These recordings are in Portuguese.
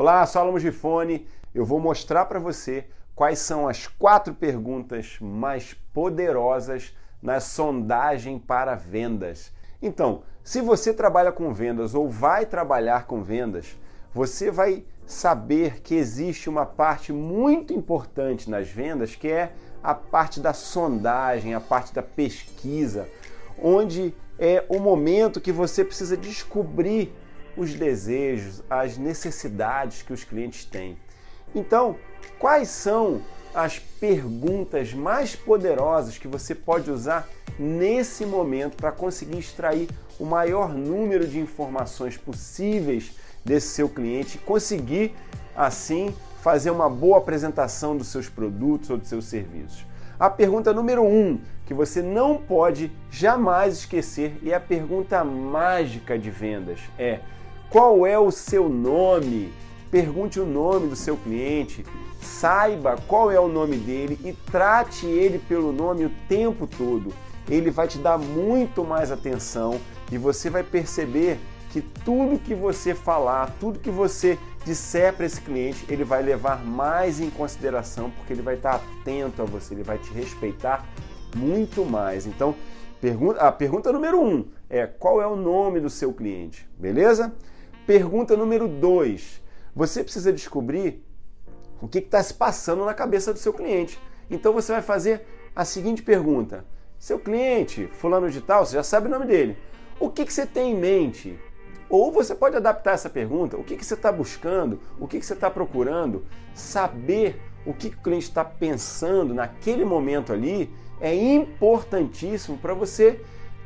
Olá, sou Alamo Gifone. Eu vou mostrar para você quais são as quatro perguntas mais poderosas na sondagem para vendas. Então, se você trabalha com vendas ou vai trabalhar com vendas, você vai saber que existe uma parte muito importante nas vendas que é a parte da sondagem, a parte da pesquisa, onde é o momento que você precisa descobrir os desejos, as necessidades que os clientes têm. Então, quais são as perguntas mais poderosas que você pode usar nesse momento para conseguir extrair o maior número de informações possíveis desse seu cliente e conseguir assim fazer uma boa apresentação dos seus produtos ou dos seus serviços. A pergunta número um que você não pode jamais esquecer e é a pergunta mágica de vendas é qual é o seu nome? Pergunte o nome do seu cliente, saiba qual é o nome dele e trate ele pelo nome o tempo todo. Ele vai te dar muito mais atenção e você vai perceber que tudo que você falar, tudo que você disser para esse cliente, ele vai levar mais em consideração porque ele vai estar atento a você, ele vai te respeitar muito mais. Então, a pergunta número um é qual é o nome do seu cliente, beleza? Pergunta número 2. Você precisa descobrir o que está se passando na cabeça do seu cliente. Então você vai fazer a seguinte pergunta: Seu cliente, fulano de tal, você já sabe o nome dele. O que, que você tem em mente? Ou você pode adaptar essa pergunta: o que, que você está buscando? O que, que você está procurando? Saber o que, que o cliente está pensando naquele momento ali é importantíssimo para você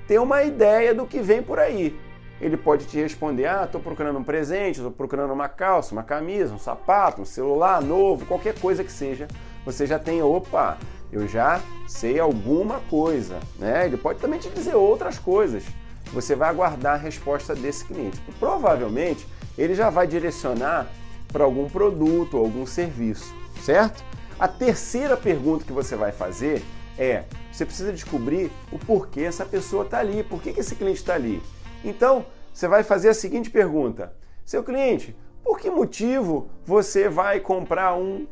ter uma ideia do que vem por aí ele pode te responder: Ah, estou procurando um presente, estou procurando uma calça, uma camisa, um sapato, um celular novo, qualquer coisa que seja. Você já tem, opa, eu já sei alguma coisa, né? Ele pode também te dizer outras coisas. Você vai aguardar a resposta desse cliente. Provavelmente ele já vai direcionar para algum produto ou algum serviço, certo? A terceira pergunta que você vai fazer é: você precisa descobrir o porquê essa pessoa está ali, por que, que esse cliente está ali. Então, você vai fazer a seguinte pergunta: Seu cliente, por que motivo você vai comprar um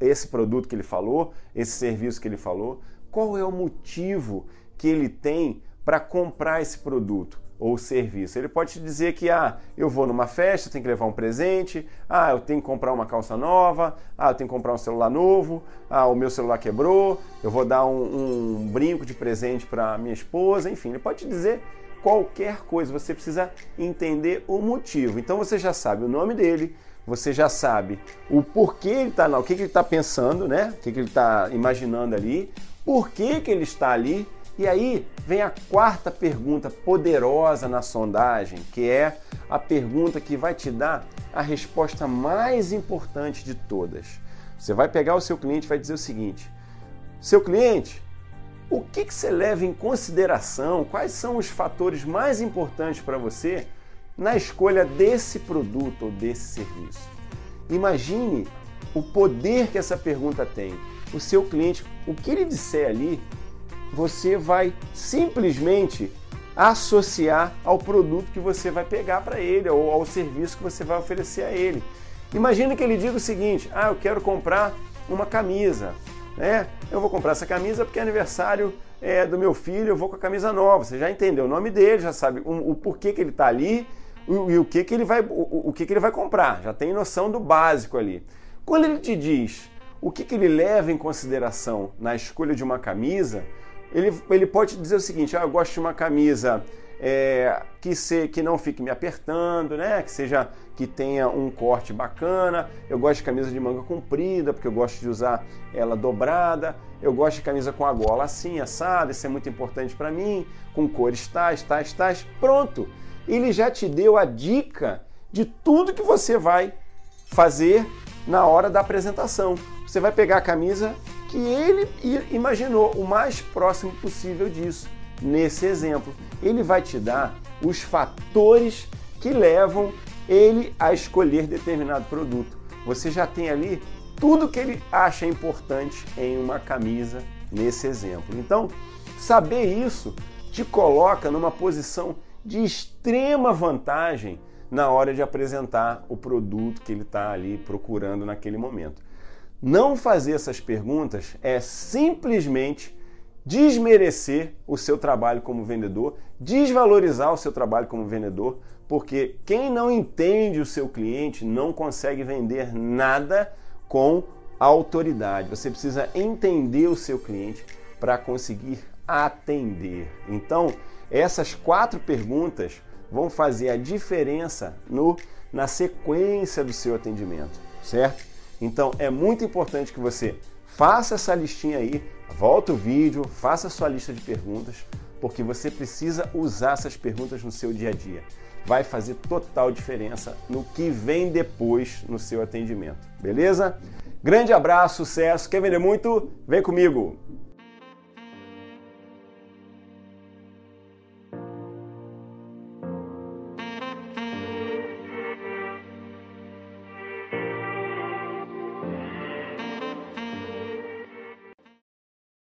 esse produto que ele falou, esse serviço que ele falou? Qual é o motivo que ele tem para comprar esse produto ou serviço? Ele pode te dizer que ah, eu vou numa festa, tenho que levar um presente, ah, eu tenho que comprar uma calça nova, ah, eu tenho que comprar um celular novo, ah, o meu celular quebrou, eu vou dar um, um brinco de presente para minha esposa, enfim, ele pode te dizer qualquer coisa, você precisa entender o motivo. Então você já sabe o nome dele, você já sabe o porquê ele está lá, o que, que ele está pensando, né? O que, que ele está imaginando ali, por que, que ele está ali. E aí vem a quarta pergunta poderosa na sondagem, que é a pergunta que vai te dar a resposta mais importante de todas. Você vai pegar o seu cliente e vai dizer o seguinte: seu cliente, o que, que você leva em consideração? Quais são os fatores mais importantes para você na escolha desse produto ou desse serviço? Imagine o poder que essa pergunta tem. O seu cliente, o que ele disser ali, você vai simplesmente associar ao produto que você vai pegar para ele ou ao serviço que você vai oferecer a ele. Imagine que ele diga o seguinte: "Ah, eu quero comprar uma camisa né? Eu vou comprar essa camisa porque é aniversário é, do meu filho, eu vou com a camisa nova. Você já entendeu o nome dele, já sabe o, o porquê que ele está ali o, e o que, que ele vai o, o, que, que ele vai comprar. Já tem noção do básico ali. Quando ele te diz o que, que ele leva em consideração na escolha de uma camisa, ele, ele pode dizer o seguinte: ah, eu gosto de uma camisa é, que, se, que não fique me apertando, né? Que seja que tenha um corte bacana. Eu gosto de camisa de manga comprida, porque eu gosto de usar ela dobrada. Eu gosto de camisa com a gola assim, assada, isso é muito importante para mim, com cores tais, tais, tais. Pronto! Ele já te deu a dica de tudo que você vai fazer na hora da apresentação. Você vai pegar a camisa que ele imaginou, o mais próximo possível disso nesse exemplo. Ele vai te dar os fatores que levam ele a escolher determinado produto. Você já tem ali tudo que ele acha importante em uma camisa nesse exemplo. Então, saber isso te coloca numa posição de extrema vantagem na hora de apresentar o produto que ele está ali procurando naquele momento. Não fazer essas perguntas é simplesmente desmerecer o seu trabalho como vendedor, desvalorizar o seu trabalho como vendedor, porque quem não entende o seu cliente não consegue vender nada com autoridade. Você precisa entender o seu cliente para conseguir atender. Então, essas quatro perguntas vão fazer a diferença no, na sequência do seu atendimento, certo? Então, é muito importante que você faça essa listinha aí, volta o vídeo, faça a sua lista de perguntas, porque você precisa usar essas perguntas no seu dia a dia. Vai fazer total diferença no que vem depois no seu atendimento, beleza? Grande abraço, sucesso. Quer vender muito? Vem comigo!